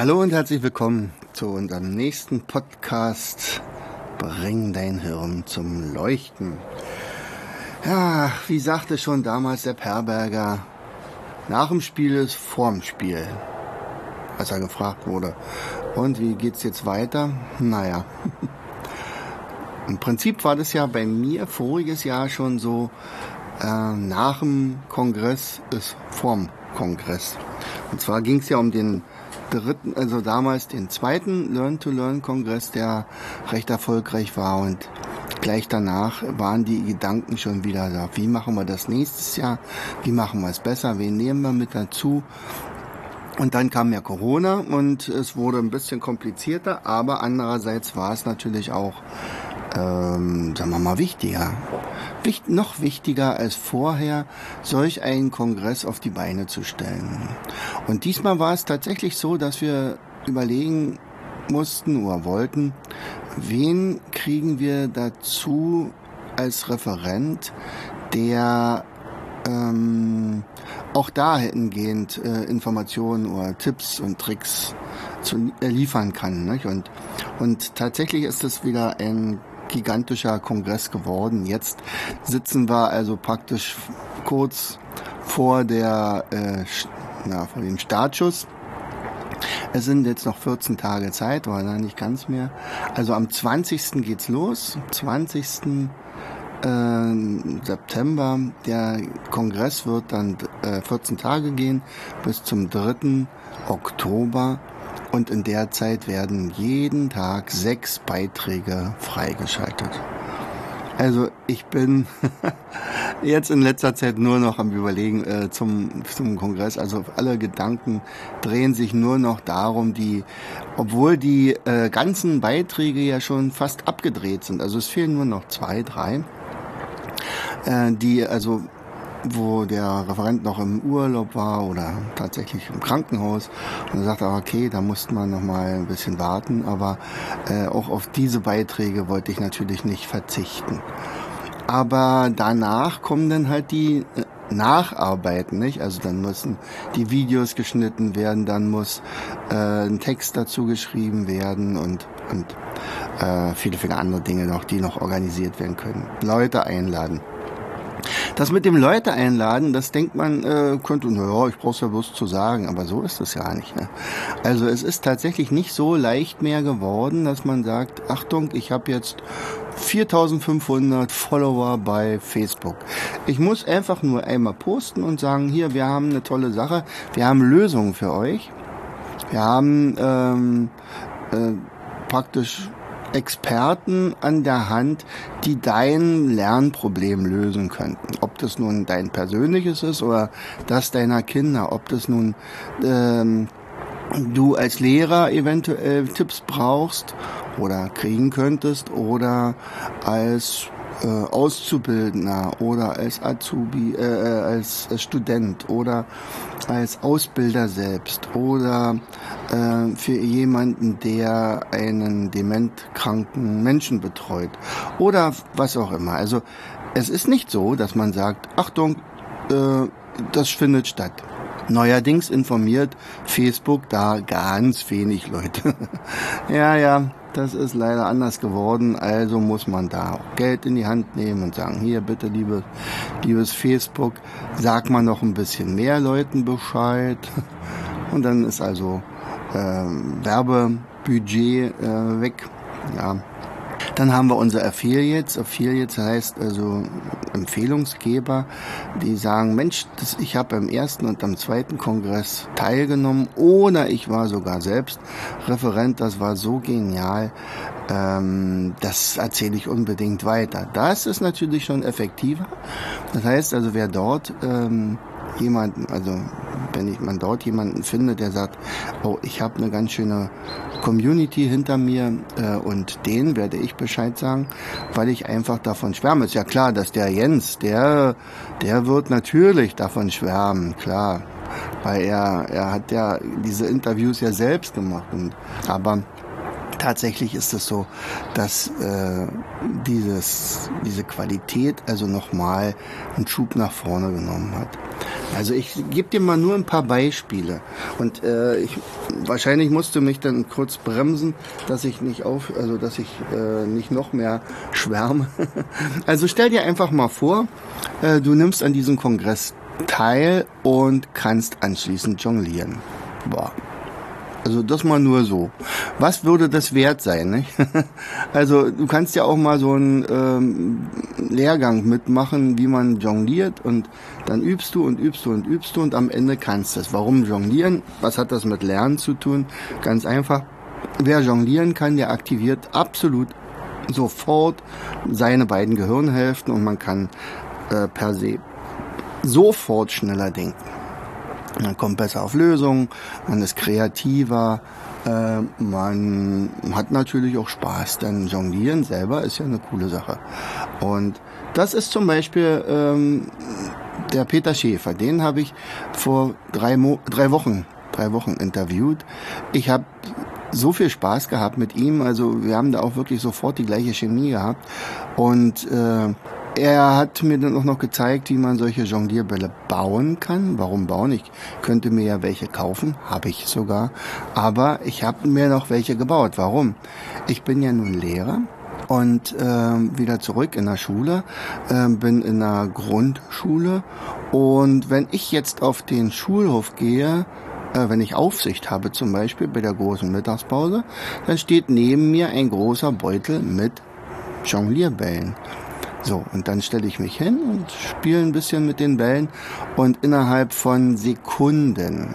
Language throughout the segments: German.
Hallo und herzlich willkommen zu unserem nächsten Podcast Bring dein Hirn zum Leuchten. Ja, wie sagte schon damals der Perberger, nach dem Spiel ist vorm Spiel, als er gefragt wurde. Und wie geht's jetzt weiter? Naja. Im Prinzip war das ja bei mir voriges Jahr schon so, äh, nach dem Kongress ist vorm Kongress. Und zwar ging es ja um den dritten, also damals den zweiten Learn-to-Learn-Kongress, der recht erfolgreich war und gleich danach waren die Gedanken schon wieder da. Wie machen wir das nächstes Jahr? Wie machen wir es besser? Wen nehmen wir mit dazu? Und dann kam ja Corona und es wurde ein bisschen komplizierter, aber andererseits war es natürlich auch, ähm, sagen wir mal, wichtiger. Wicht, noch wichtiger als vorher, solch einen Kongress auf die Beine zu stellen. Und diesmal war es tatsächlich so, dass wir überlegen mussten oder wollten, wen kriegen wir dazu als Referent, der ähm, auch dahingehend äh, Informationen oder Tipps und Tricks zu, äh, liefern kann. Nicht? Und, und tatsächlich ist es wieder ein gigantischer Kongress geworden. Jetzt sitzen wir also praktisch kurz vor der äh, na, vor dem Startschuss. Es sind jetzt noch 14 Tage Zeit, oder nicht ganz mehr. Also am 20. geht's los. 20. Äh, September. Der Kongress wird dann äh, 14 Tage gehen bis zum 3. Oktober. Und in der Zeit werden jeden Tag sechs Beiträge freigeschaltet. Also ich bin jetzt in letzter Zeit nur noch am Überlegen äh, zum, zum Kongress. Also alle Gedanken drehen sich nur noch darum, die, obwohl die äh, ganzen Beiträge ja schon fast abgedreht sind. Also es fehlen nur noch zwei, drei, äh, die also wo der Referent noch im Urlaub war oder tatsächlich im Krankenhaus und er sagte, okay, da musste man noch mal ein bisschen warten, aber äh, auch auf diese Beiträge wollte ich natürlich nicht verzichten. Aber danach kommen dann halt die äh, Nacharbeiten, nicht? Also dann müssen die Videos geschnitten werden, dann muss äh, ein Text dazu geschrieben werden und und äh, viele, viele andere Dinge noch, die noch organisiert werden können. Leute einladen. Das mit dem Leute einladen, das denkt man, äh, könnte, naja, ich brauch's ja bloß zu sagen, aber so ist es ja nicht. Ne? Also es ist tatsächlich nicht so leicht mehr geworden, dass man sagt, Achtung, ich habe jetzt 4500 Follower bei Facebook. Ich muss einfach nur einmal posten und sagen, hier, wir haben eine tolle Sache, wir haben Lösungen für euch. Wir haben ähm, äh, praktisch Experten an der Hand, die dein Lernproblem lösen könnten. Ob das nun dein persönliches ist oder das deiner Kinder, ob das nun ähm, du als Lehrer eventuell Tipps brauchst oder kriegen könntest oder als äh, Auszubildender oder als Azubi, äh, äh als Student oder als Ausbilder selbst oder äh, für jemanden, der einen dementkranken Menschen betreut oder was auch immer. Also es ist nicht so, dass man sagt, Achtung, äh, das findet statt. Neuerdings informiert Facebook da ganz wenig Leute. ja, ja, das ist leider anders geworden, also muss man da auch Geld in die Hand nehmen und sagen, hier bitte liebes, liebes Facebook, sag mal noch ein bisschen mehr Leuten Bescheid. Und dann ist also äh, Werbebudget äh, weg. Ja, dann haben wir unsere Affiliates. Affiliates heißt also Empfehlungsgeber, die sagen, Mensch, das, ich habe beim ersten und am zweiten Kongress teilgenommen oder ich war sogar selbst Referent. Das war so genial. Ähm, das erzähle ich unbedingt weiter. Das ist natürlich schon effektiver. Das heißt also, wer dort ähm, jemanden, also wenn ich man dort jemanden findet, der sagt, oh, ich habe eine ganz schöne Community hinter mir äh, und denen werde ich Bescheid sagen, weil ich einfach davon schwärme. Ist ja klar, dass der Jens, der, der wird natürlich davon schwärmen, klar. Weil er, er hat ja diese Interviews ja selbst gemacht. Und, aber tatsächlich ist es so, dass äh, dieses, diese Qualität also nochmal einen Schub nach vorne genommen hat. Also ich gebe dir mal nur ein paar Beispiele und äh, ich wahrscheinlich musste mich dann kurz bremsen, dass ich nicht auf, also dass ich äh, nicht noch mehr schwärme. also stell dir einfach mal vor, äh, du nimmst an diesem Kongress teil und kannst anschließend jonglieren. Boah, also das mal nur so. Was würde das wert sein? Nicht? Also du kannst ja auch mal so einen ähm, Lehrgang mitmachen, wie man jongliert und dann übst du und übst du und übst du und am Ende kannst du es. Warum jonglieren? Was hat das mit Lernen zu tun? Ganz einfach. Wer jonglieren kann, der aktiviert absolut sofort seine beiden Gehirnhälften und man kann äh, per se sofort schneller denken. Man kommt besser auf Lösungen, man ist kreativer, äh, man hat natürlich auch Spaß, denn Jonglieren selber ist ja eine coole Sache. Und das ist zum Beispiel ähm, der Peter Schäfer, den habe ich vor drei, Mo drei Wochen, drei Wochen interviewt. Ich habe so viel Spaß gehabt mit ihm, also wir haben da auch wirklich sofort die gleiche Chemie gehabt und äh, er hat mir dann auch noch gezeigt, wie man solche Jonglierbälle bauen kann. Warum bauen? Ich könnte mir ja welche kaufen, habe ich sogar. Aber ich habe mir noch welche gebaut. Warum? Ich bin ja nun Lehrer und äh, wieder zurück in der Schule, äh, bin in der Grundschule und wenn ich jetzt auf den Schulhof gehe, äh, wenn ich Aufsicht habe zum Beispiel bei der großen Mittagspause, dann steht neben mir ein großer Beutel mit Jonglierbällen. So, und dann stelle ich mich hin und spiele ein bisschen mit den Bällen und innerhalb von Sekunden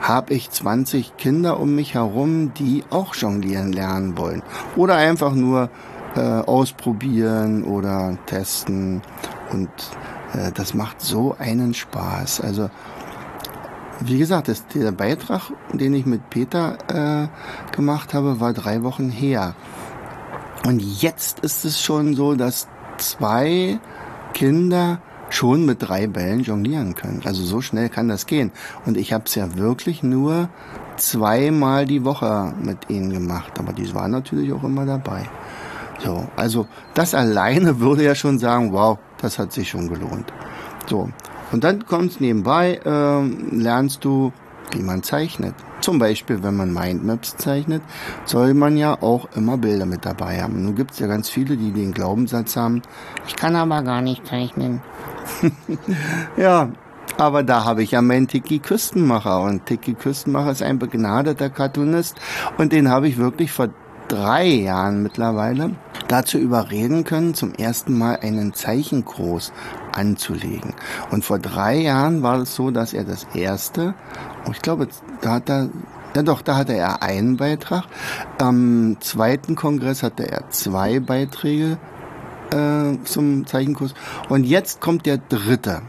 habe ich 20 Kinder um mich herum, die auch jonglieren lernen wollen. Oder einfach nur äh, ausprobieren oder testen. Und äh, das macht so einen Spaß. Also, wie gesagt, das, der Beitrag, den ich mit Peter äh, gemacht habe, war drei Wochen her. Und jetzt ist es schon so, dass zwei Kinder schon mit drei Bällen jonglieren können. Also so schnell kann das gehen. Und ich habe es ja wirklich nur zweimal die Woche mit ihnen gemacht. Aber die waren natürlich auch immer dabei. So, also das alleine würde ja schon sagen, wow, das hat sich schon gelohnt. So, und dann kommst nebenbei, äh, lernst du, wie man zeichnet. Zum Beispiel, wenn man Mindmaps zeichnet, soll man ja auch immer Bilder mit dabei haben. Nun gibt es ja ganz viele, die den Glaubenssatz haben, ich kann aber gar nicht zeichnen. ja, aber da habe ich ja meinen Tiki Küstenmacher und Tiki Küstenmacher ist ein begnadeter Cartoonist und den habe ich wirklich vor drei Jahren mittlerweile dazu überreden können, zum ersten Mal einen Zeichenkurs anzulegen. Und vor drei Jahren war es so, dass er das erste, ich glaube, da hat er ja doch, da hatte er einen Beitrag. Am zweiten Kongress hatte er zwei Beiträge äh, zum Zeichenkurs. Und jetzt kommt der dritte.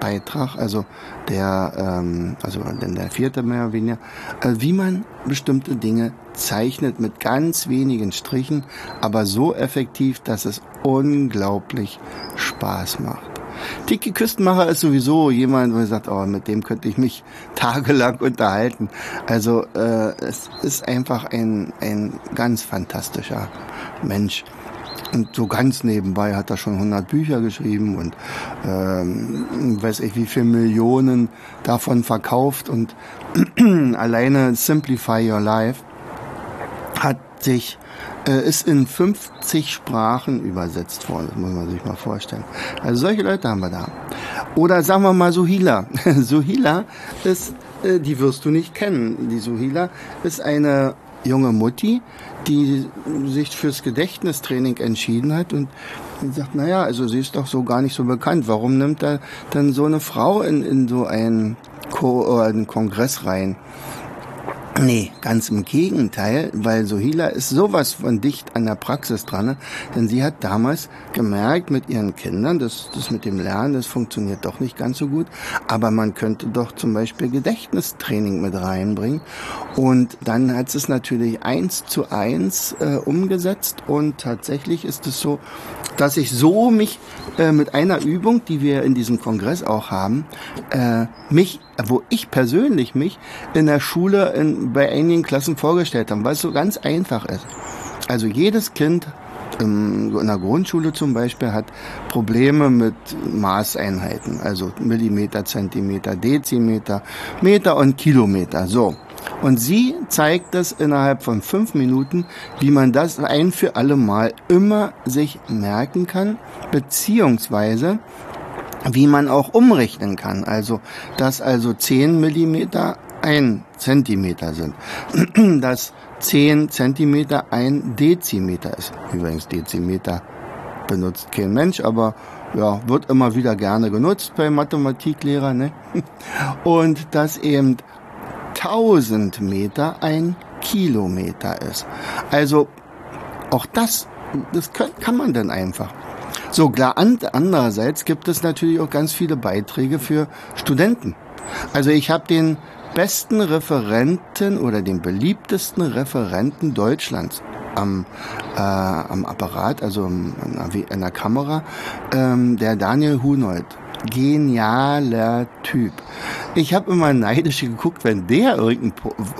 Beitrag, also der, ähm, also denn der vierte mehr oder weniger, äh, wie man bestimmte Dinge zeichnet mit ganz wenigen Strichen, aber so effektiv, dass es unglaublich Spaß macht. Tiki Küstenmacher ist sowieso jemand, wo ich sagt, oh, mit dem könnte ich mich tagelang unterhalten. Also äh, es ist einfach ein, ein ganz fantastischer Mensch. Und so ganz nebenbei hat er schon 100 Bücher geschrieben und ähm, weiß ich wie viele Millionen davon verkauft und alleine Simplify Your Life hat sich äh, ist in 50 Sprachen übersetzt worden. Das muss man sich mal vorstellen. Also solche Leute haben wir da. Oder sagen wir mal Suhila. Suhila ist, äh, die wirst du nicht kennen. Die Suhila ist eine junge Mutti, die sich fürs Gedächtnistraining entschieden hat und sagt, naja, also sie ist doch so gar nicht so bekannt. Warum nimmt er dann so eine Frau in, in so einen, Ko einen Kongress rein? Nee, ganz im Gegenteil, weil Sohila ist sowas von dicht an der Praxis dran, denn sie hat damals gemerkt mit ihren Kindern, dass das mit dem Lernen, das funktioniert doch nicht ganz so gut, aber man könnte doch zum Beispiel Gedächtnistraining mit reinbringen. Und dann hat es natürlich eins zu eins äh, umgesetzt und tatsächlich ist es so, dass ich so mich äh, mit einer Übung, die wir in diesem Kongress auch haben, äh, mich, wo ich persönlich mich in der Schule in, bei einigen Klassen vorgestellt habe, weil es so ganz einfach ist. Also jedes Kind in der Grundschule zum Beispiel hat Probleme mit Maßeinheiten, also Millimeter, Zentimeter, Dezimeter, Meter und Kilometer. So. Und sie zeigt es innerhalb von fünf Minuten, wie man das ein für alle Mal immer sich merken kann, beziehungsweise wie man auch umrechnen kann. Also, dass also 10 Millimeter ein Zentimeter sind. dass 10 Zentimeter ein Dezimeter ist. Übrigens Dezimeter benutzt kein Mensch, aber ja, wird immer wieder gerne genutzt bei Mathematiklehrern. Ne? Und dass eben 1000 Meter ein Kilometer ist. Also auch das, das kann, kann man dann einfach. So, klar, andererseits gibt es natürlich auch ganz viele Beiträge für Studenten. Also ich habe den besten Referenten oder den beliebtesten Referenten Deutschlands am, äh, am Apparat, also in der Kamera, ähm, der Daniel Hunold genialer Typ. Ich habe immer neidisch geguckt, wenn der irgendein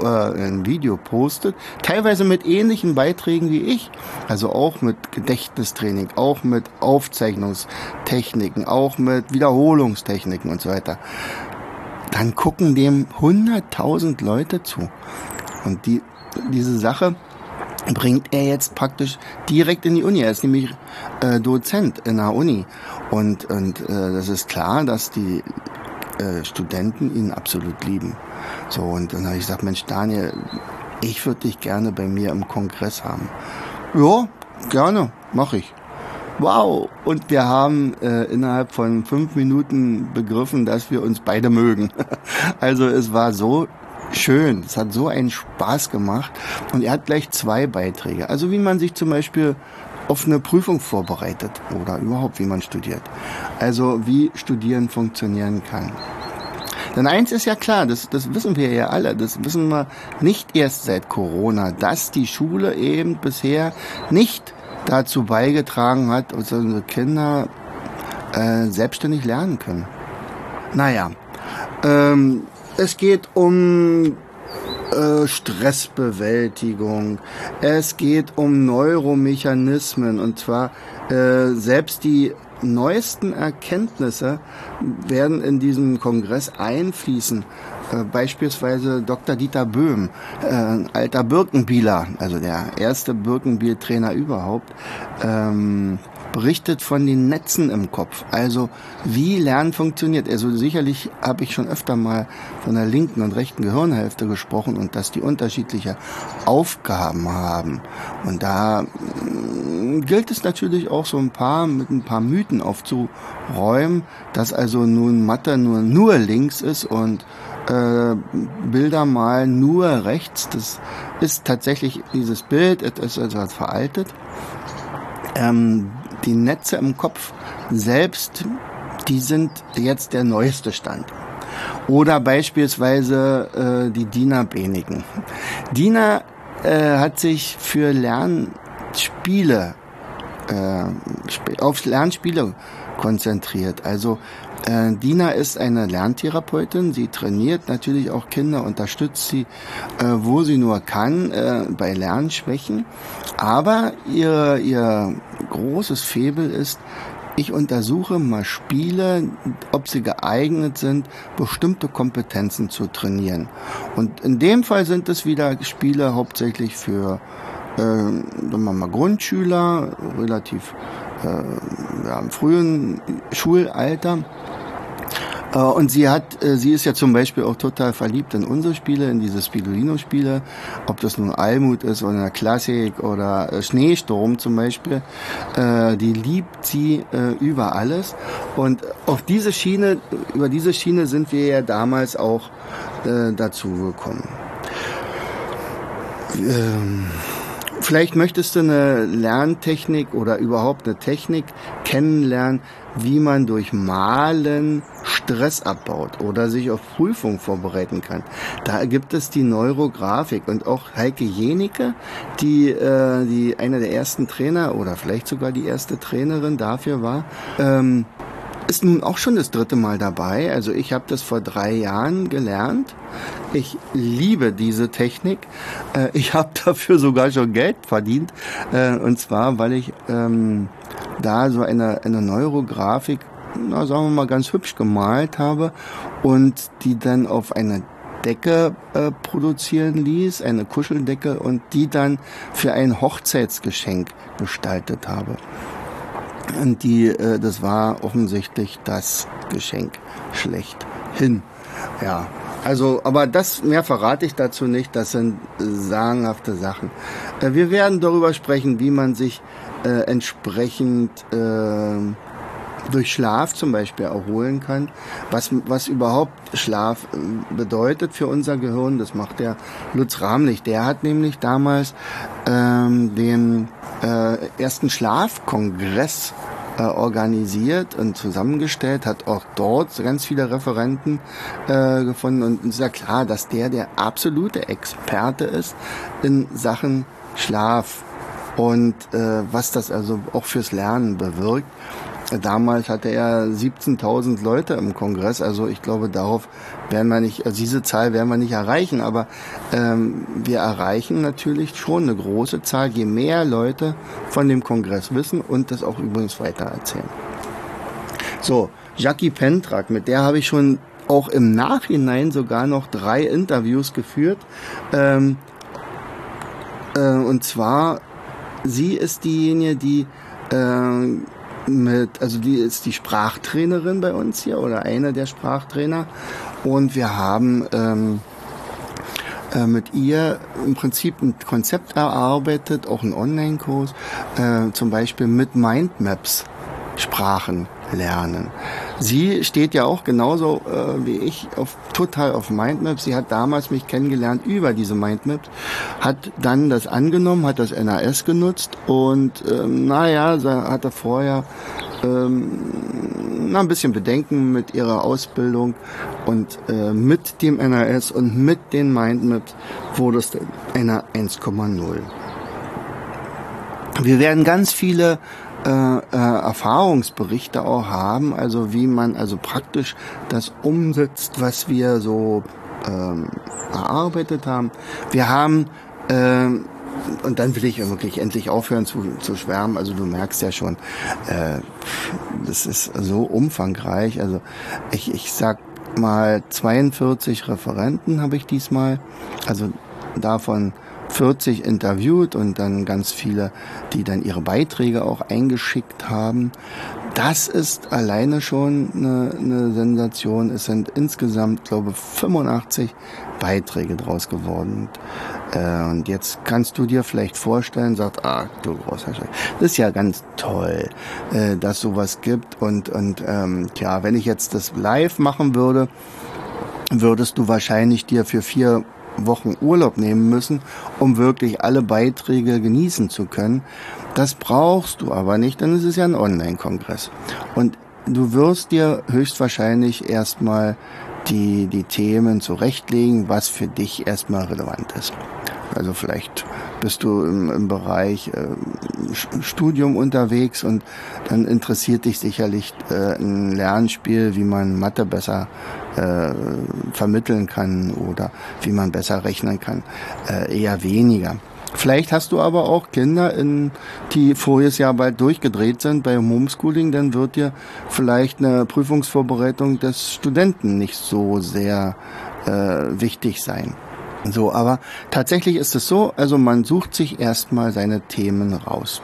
äh, ein Video postet, teilweise mit ähnlichen Beiträgen wie ich, also auch mit Gedächtnistraining, auch mit Aufzeichnungstechniken, auch mit Wiederholungstechniken und so weiter. Dann gucken dem 100.000 Leute zu. Und die, diese Sache bringt er jetzt praktisch direkt in die Uni. Er ist nämlich äh, Dozent in der Uni. Und, und äh, das ist klar, dass die äh, Studenten ihn absolut lieben. So, und dann habe ich gesagt, Mensch, Daniel, ich würde dich gerne bei mir im Kongress haben. Ja, gerne, mache ich. Wow! Und wir haben äh, innerhalb von fünf Minuten begriffen, dass wir uns beide mögen. also es war so schön. Es hat so einen Spaß gemacht. Und er hat gleich zwei Beiträge. Also wie man sich zum Beispiel auf eine Prüfung vorbereitet oder überhaupt wie man studiert. Also wie Studieren funktionieren kann. Denn eins ist ja klar, das, das wissen wir ja alle, das wissen wir nicht erst seit Corona, dass die Schule eben bisher nicht dazu beigetragen hat, dass unsere Kinder äh, selbstständig lernen können. Naja, ähm, es geht um äh, Stressbewältigung. Es geht um Neuromechanismen und zwar äh, selbst die neuesten Erkenntnisse werden in diesem Kongress einfließen. Äh, beispielsweise Dr. Dieter Böhm, äh, alter Birkenbieler, also der erste Birkenbiel-Trainer überhaupt, ähm, berichtet von den Netzen im Kopf. Also wie Lernen funktioniert. Also sicherlich habe ich schon öfter mal von der linken und rechten Gehirnhälfte gesprochen und dass die unterschiedliche Aufgaben haben. Und da mm, gilt es natürlich auch so ein paar mit ein paar Mythen aufzuräumen, dass also nun Mathe nur nur links ist und äh, Bilder malen nur rechts. Das ist tatsächlich dieses Bild, es ist also veraltet. Ähm, die Netze im Kopf selbst, die sind jetzt der neueste Stand. Oder beispielsweise äh, die Dina Benigen. Dina äh, hat sich für Lernspiele, äh, auf Lernspiele konzentriert. Also äh, Dina ist eine Lerntherapeutin. Sie trainiert natürlich auch Kinder, unterstützt sie, äh, wo sie nur kann, äh, bei Lernschwächen. Aber ihr, ihr großes Febel ist, ich untersuche mal Spiele, ob sie geeignet sind, bestimmte Kompetenzen zu trainieren. Und in dem Fall sind es wieder Spiele hauptsächlich für äh, wir mal Grundschüler, relativ äh, ja, im frühen Schulalter. Äh, und sie hat, äh, sie ist ja zum Beispiel auch total verliebt in unsere Spiele, in diese Spirulino-Spiele, ob das nun Almut ist oder eine Klassik oder äh, Schneesturm zum Beispiel. Die liebt sie über alles. Und auf diese Schiene, über diese Schiene sind wir ja damals auch dazu gekommen. ähm, vielleicht möchtest du eine Lerntechnik oder überhaupt eine Technik kennenlernen, wie man durch Malen Stress abbaut oder sich auf Prüfung vorbereiten kann. Da gibt es die Neurografik und auch Heike Jenicke, die, äh, die einer der ersten Trainer oder vielleicht sogar die erste Trainerin dafür war, ähm, ist nun auch schon das dritte Mal dabei. Also ich habe das vor drei Jahren gelernt. Ich liebe diese Technik. Äh, ich habe dafür sogar schon Geld verdient. Äh, und zwar, weil ich ähm, da so eine, eine Neurografik, na, sagen wir mal, ganz hübsch gemalt habe und die dann auf eine Decke äh, produzieren ließ, eine Kuscheldecke und die dann für ein Hochzeitsgeschenk gestaltet habe. Und die, äh, das war offensichtlich das Geschenk schlechthin. Ja, also, aber das mehr verrate ich dazu nicht. Das sind sagenhafte Sachen. Äh, wir werden darüber sprechen, wie man sich äh, entsprechend äh, durch Schlaf zum Beispiel erholen kann. Was, was überhaupt Schlaf äh, bedeutet für unser Gehirn, das macht der Lutz Rahmlich. Der hat nämlich damals ähm, den äh, ersten Schlafkongress äh, organisiert und zusammengestellt, hat auch dort ganz viele Referenten äh, gefunden und ist ja klar, dass der der absolute Experte ist in Sachen Schlaf und äh, was das also auch fürs Lernen bewirkt. Damals hatte er 17.000 Leute im Kongress, also ich glaube, darauf werden wir nicht, also diese Zahl werden wir nicht erreichen, aber ähm, wir erreichen natürlich schon eine große Zahl, je mehr Leute von dem Kongress wissen und das auch übrigens weitererzählen. So, Jackie Pentrak, mit der habe ich schon auch im Nachhinein sogar noch drei Interviews geführt. Ähm, äh, und zwar, sie ist diejenige, die äh, mit, also die ist die Sprachtrainerin bei uns hier oder einer der Sprachtrainer. Und wir haben ähm, äh, mit ihr im Prinzip ein Konzept erarbeitet, auch einen Online-Kurs, äh, zum Beispiel mit Mindmaps Sprachen lernen. Sie steht ja auch genauso äh, wie ich auf, total auf Mindmaps. Sie hat damals mich kennengelernt über diese Mindmaps, hat dann das angenommen, hat das NAS genutzt und ähm, naja, hatte vorher ähm, na, ein bisschen Bedenken mit ihrer Ausbildung und äh, mit dem NAS und mit den Mindmaps wurde es einer 1,0. Wir werden ganz viele äh, äh, Erfahrungsberichte auch haben, also wie man also praktisch das umsetzt, was wir so ähm, erarbeitet haben. Wir haben ähm, und dann will ich wirklich endlich aufhören zu, zu schwärmen. Also du merkst ja schon, äh, das ist so umfangreich. Also ich, ich sag mal 42 Referenten habe ich diesmal. Also davon 40 interviewt und dann ganz viele, die dann ihre Beiträge auch eingeschickt haben. Das ist alleine schon eine, eine Sensation. Es sind insgesamt, glaube ich, 85 Beiträge draus geworden. Äh, und jetzt kannst du dir vielleicht vorstellen, sagt, ah, du großer Scheiß, das ist ja ganz toll, äh, dass sowas gibt. Und, und ähm, tja, wenn ich jetzt das live machen würde, würdest du wahrscheinlich dir für vier Wochen Urlaub nehmen müssen, um wirklich alle Beiträge genießen zu können. Das brauchst du aber nicht, denn es ist ja ein Online-Kongress. Und du wirst dir höchstwahrscheinlich erstmal die, die Themen zurechtlegen, was für dich erstmal relevant ist. Also vielleicht bist du im, im Bereich äh, Studium unterwegs und dann interessiert dich sicherlich äh, ein Lernspiel, wie man Mathe besser äh, vermitteln kann oder wie man besser rechnen kann. Äh, eher weniger. Vielleicht hast du aber auch Kinder, in, die voriges Jahr bald durchgedreht sind beim Homeschooling, dann wird dir vielleicht eine Prüfungsvorbereitung des Studenten nicht so sehr äh, wichtig sein. So, aber tatsächlich ist es so, also man sucht sich erstmal seine Themen raus.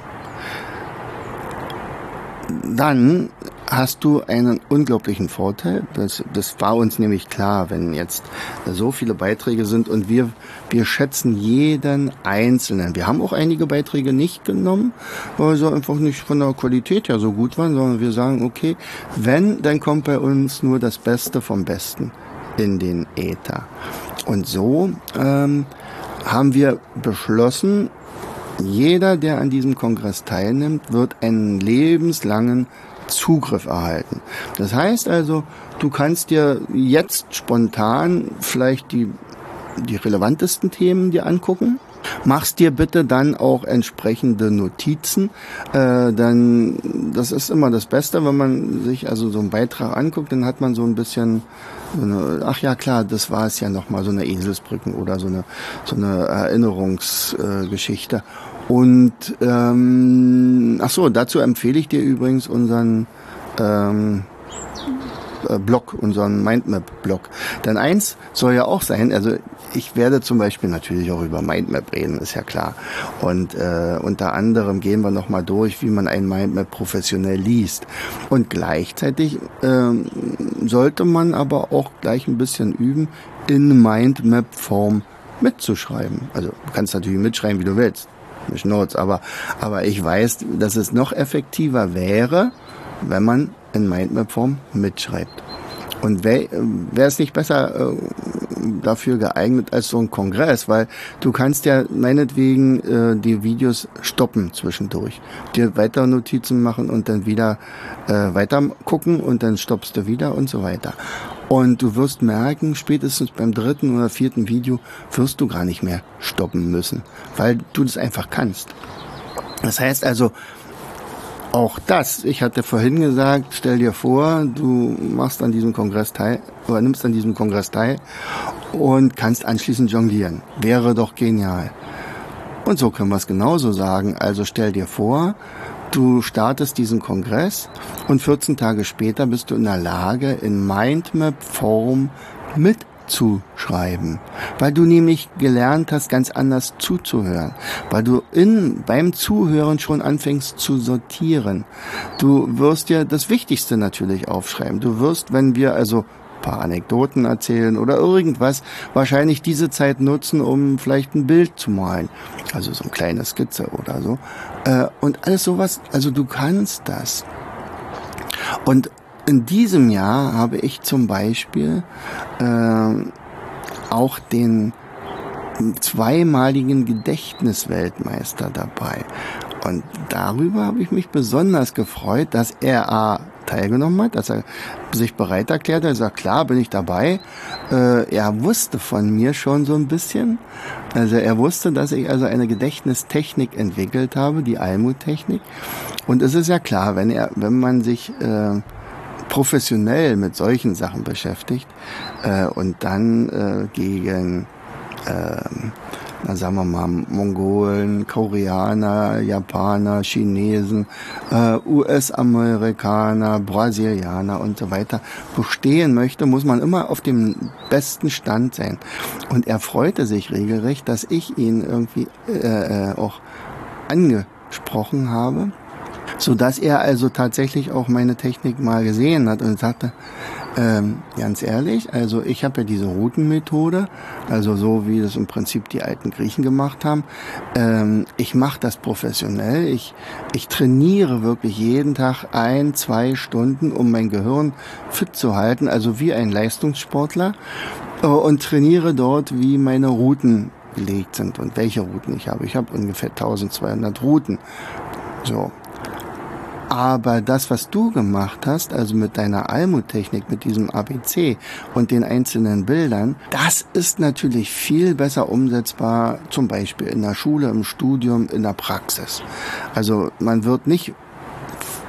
Dann hast du einen unglaublichen Vorteil. Das, das war uns nämlich klar, wenn jetzt so viele Beiträge sind und wir, wir schätzen jeden Einzelnen. Wir haben auch einige Beiträge nicht genommen, weil sie einfach nicht von der Qualität her so gut waren, sondern wir sagen, okay, wenn, dann kommt bei uns nur das Beste vom Besten in den Äther. Und so ähm, haben wir beschlossen, jeder, der an diesem Kongress teilnimmt, wird einen lebenslangen Zugriff erhalten. Das heißt also, du kannst dir jetzt spontan vielleicht die, die relevantesten Themen dir angucken Machst dir bitte dann auch entsprechende Notizen. Äh, dann, das ist immer das Beste, wenn man sich also so einen Beitrag anguckt, dann hat man so ein bisschen so eine, ach ja klar, das war es ja nochmal, so eine Eselsbrücken oder so eine, so eine Erinnerungsgeschichte. Äh, Und ähm, ach so, dazu empfehle ich dir übrigens unseren ähm, äh, Blog, unseren Mindmap-Blog. Denn eins soll ja auch sein, also ich werde zum Beispiel natürlich auch über Mindmap reden, ist ja klar. Und äh, unter anderem gehen wir nochmal durch, wie man ein Mindmap professionell liest. Und gleichzeitig äh, sollte man aber auch gleich ein bisschen üben, in Mindmap-Form mitzuschreiben. Also du kannst natürlich mitschreiben, wie du willst. Notes, aber, aber ich weiß, dass es noch effektiver wäre, wenn man in Mindmap-Form mitschreibt. Und wäre wär es nicht besser äh, dafür geeignet als so ein Kongress, weil du kannst ja meinetwegen äh, die Videos stoppen zwischendurch, dir weiter Notizen machen und dann wieder äh, weiter gucken und dann stoppst du wieder und so weiter. Und du wirst merken, spätestens beim dritten oder vierten Video wirst du gar nicht mehr stoppen müssen, weil du das einfach kannst. Das heißt also, auch das, ich hatte vorhin gesagt, stell dir vor, du machst an diesem Kongress teil oder nimmst an diesem Kongress teil und kannst anschließend jonglieren. Wäre doch genial. Und so können wir es genauso sagen. Also stell dir vor, du startest diesen Kongress und 14 Tage später bist du in der Lage, in Mindmap-Form mit zu schreiben, weil du nämlich gelernt hast, ganz anders zuzuhören, weil du in, beim Zuhören schon anfängst zu sortieren. Du wirst ja das Wichtigste natürlich aufschreiben. Du wirst, wenn wir also paar Anekdoten erzählen oder irgendwas, wahrscheinlich diese Zeit nutzen, um vielleicht ein Bild zu malen. Also so eine kleine Skizze oder so. Äh, und alles sowas, also du kannst das. Und in diesem Jahr habe ich zum Beispiel äh, auch den zweimaligen Gedächtnisweltmeister dabei. Und darüber habe ich mich besonders gefreut, dass er A, teilgenommen hat, dass er sich bereit erklärt hat. Er sagt, klar, bin ich dabei. Äh, er wusste von mir schon so ein bisschen. Also er wusste, dass ich also eine Gedächtnistechnik entwickelt habe, die Almut-Technik. Und es ist ja klar, wenn er, wenn man sich äh, professionell mit solchen Sachen beschäftigt äh, und dann äh, gegen, äh, na sagen wir mal, Mongolen, Koreaner, Japaner, Chinesen, äh, US-Amerikaner, Brasilianer und so weiter bestehen möchte, muss man immer auf dem besten Stand sein. Und er freute sich regelrecht, dass ich ihn irgendwie äh, äh auch angesprochen habe so dass er also tatsächlich auch meine Technik mal gesehen hat und sagte, ähm, ganz ehrlich, also ich habe ja diese Routenmethode, also so wie das im Prinzip die alten Griechen gemacht haben. Ähm, ich mache das professionell. Ich, ich trainiere wirklich jeden Tag ein, zwei Stunden, um mein Gehirn fit zu halten, also wie ein Leistungssportler äh, und trainiere dort, wie meine Routen gelegt sind und welche Routen ich habe. Ich habe ungefähr 1200 Routen. So, aber das, was du gemacht hast, also mit deiner Almut-Technik, mit diesem ABC und den einzelnen Bildern, das ist natürlich viel besser umsetzbar, zum Beispiel in der Schule, im Studium, in der Praxis. Also man wird nicht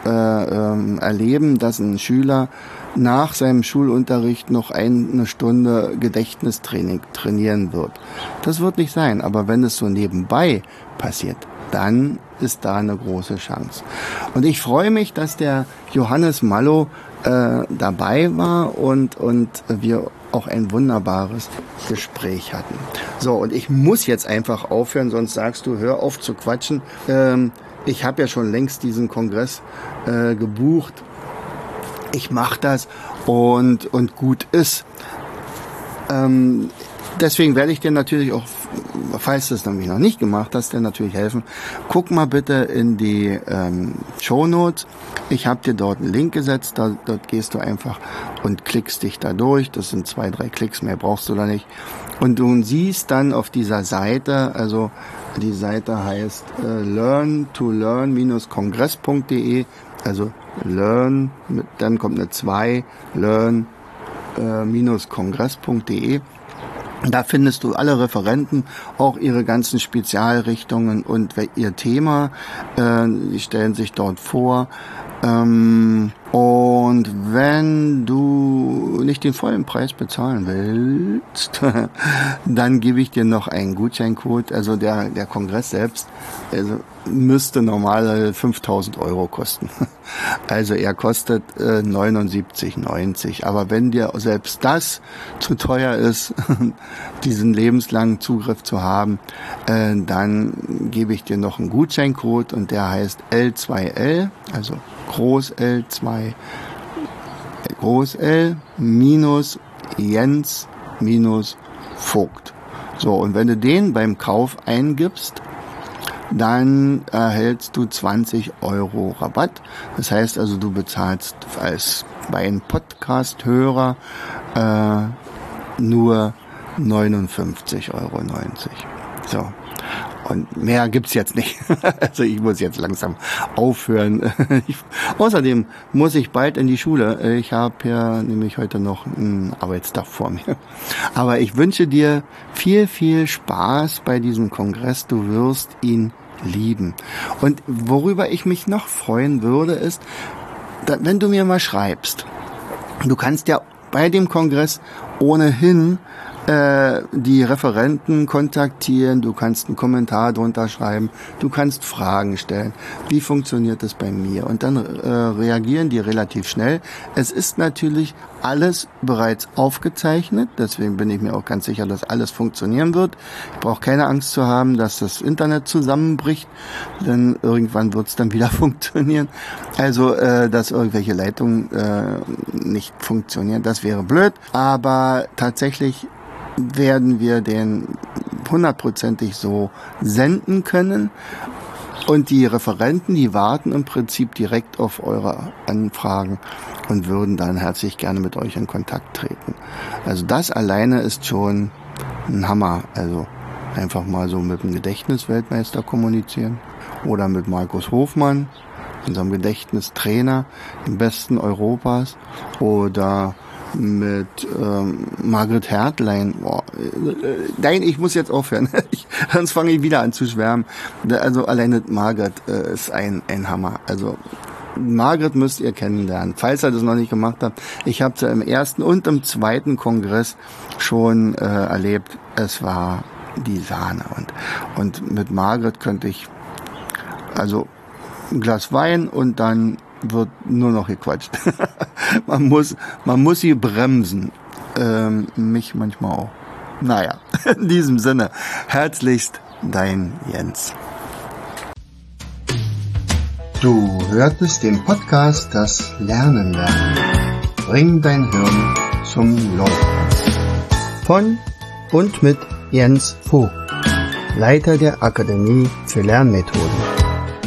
äh, ähm, erleben, dass ein Schüler nach seinem Schulunterricht noch eine Stunde Gedächtnistraining trainieren wird. Das wird nicht sein, aber wenn es so nebenbei passiert, dann ist da eine große Chance. Und ich freue mich, dass der Johannes Mallow äh, dabei war und, und wir auch ein wunderbares Gespräch hatten. So, und ich muss jetzt einfach aufhören, sonst sagst du, hör auf zu quatschen. Ähm, ich habe ja schon längst diesen Kongress äh, gebucht. Ich mache das und, und gut ist. Ähm, deswegen werde ich dir natürlich auch, falls du es nämlich noch nicht gemacht hast, dir natürlich helfen. Guck mal bitte in die ähm, Show Notes. Ich habe dir dort einen Link gesetzt. Da, dort gehst du einfach und klickst dich da durch. Das sind zwei, drei Klicks, mehr brauchst du da nicht. Und du siehst dann auf dieser Seite, also die Seite heißt äh, learn to learn-kongress.de, also learn, mit, dann kommt eine 2, learn-kongress.de. Äh, da findest du alle Referenten, auch ihre ganzen Spezialrichtungen und ihr Thema. Äh, die stellen sich dort vor. Ähm, und wenn du nicht den vollen Preis bezahlen willst, dann gebe ich dir noch einen Gutscheincode. Also der, der Kongress selbst also müsste normal 5000 Euro kosten. Also er kostet äh, 79,90. Aber wenn dir selbst das zu teuer ist, diesen lebenslangen Zugriff zu haben, äh, dann gebe ich dir noch einen Gutscheincode und der heißt L2L, also Groß L2, Groß L minus Jens minus Vogt. So, und wenn du den beim Kauf eingibst, dann erhältst du 20 Euro Rabatt. Das heißt also, du bezahlst als bei einem Podcast-Hörer äh, nur 59,90 Euro. So. Und mehr gibt's jetzt nicht. also ich muss jetzt langsam aufhören. Ich, außerdem muss ich bald in die Schule. Ich habe ja nämlich heute noch einen Arbeitstag vor mir. Aber ich wünsche dir viel, viel Spaß bei diesem Kongress. Du wirst ihn lieben. Und worüber ich mich noch freuen würde, ist, wenn du mir mal schreibst, du kannst ja bei dem Kongress ohnehin äh, die Referenten kontaktieren, du kannst einen Kommentar drunter schreiben, du kannst Fragen stellen. Wie funktioniert das bei mir? Und dann äh, reagieren die relativ schnell. Es ist natürlich alles bereits aufgezeichnet, deswegen bin ich mir auch ganz sicher, dass alles funktionieren wird. Ich brauche keine Angst zu haben, dass das Internet zusammenbricht, denn irgendwann wird es dann wieder funktionieren. Also, äh, dass irgendwelche Leitungen äh, nicht funktionieren, das wäre blöd. Aber tatsächlich werden wir den hundertprozentig so senden können. Und die Referenten, die warten im Prinzip direkt auf eure Anfragen und würden dann herzlich gerne mit euch in Kontakt treten. Also das alleine ist schon ein Hammer. Also einfach mal so mit dem Gedächtnisweltmeister kommunizieren oder mit Markus Hofmann, unserem Gedächtnistrainer, dem besten Europas oder mit ähm, Margret Hertlein. Boah, äh, nein, ich muss jetzt aufhören. Ich, sonst fange ich wieder an zu schwärmen. Also alleine Margret äh, ist ein, ein Hammer. Also Margret müsst ihr kennenlernen, falls ihr das noch nicht gemacht habt. Ich habe sie im ersten und im zweiten Kongress schon äh, erlebt. Es war die Sahne. Und, und mit Margret könnte ich also ein Glas Wein und dann wird nur noch gequatscht. man muss, man muss sie bremsen. Ähm, mich manchmal auch. Naja, in diesem Sinne, herzlichst dein Jens. Du hörtest den Podcast Das Lernen lernen. Bring dein Hirn zum Leuchten. Von und mit Jens Vogt, Leiter der Akademie für Lernmethoden.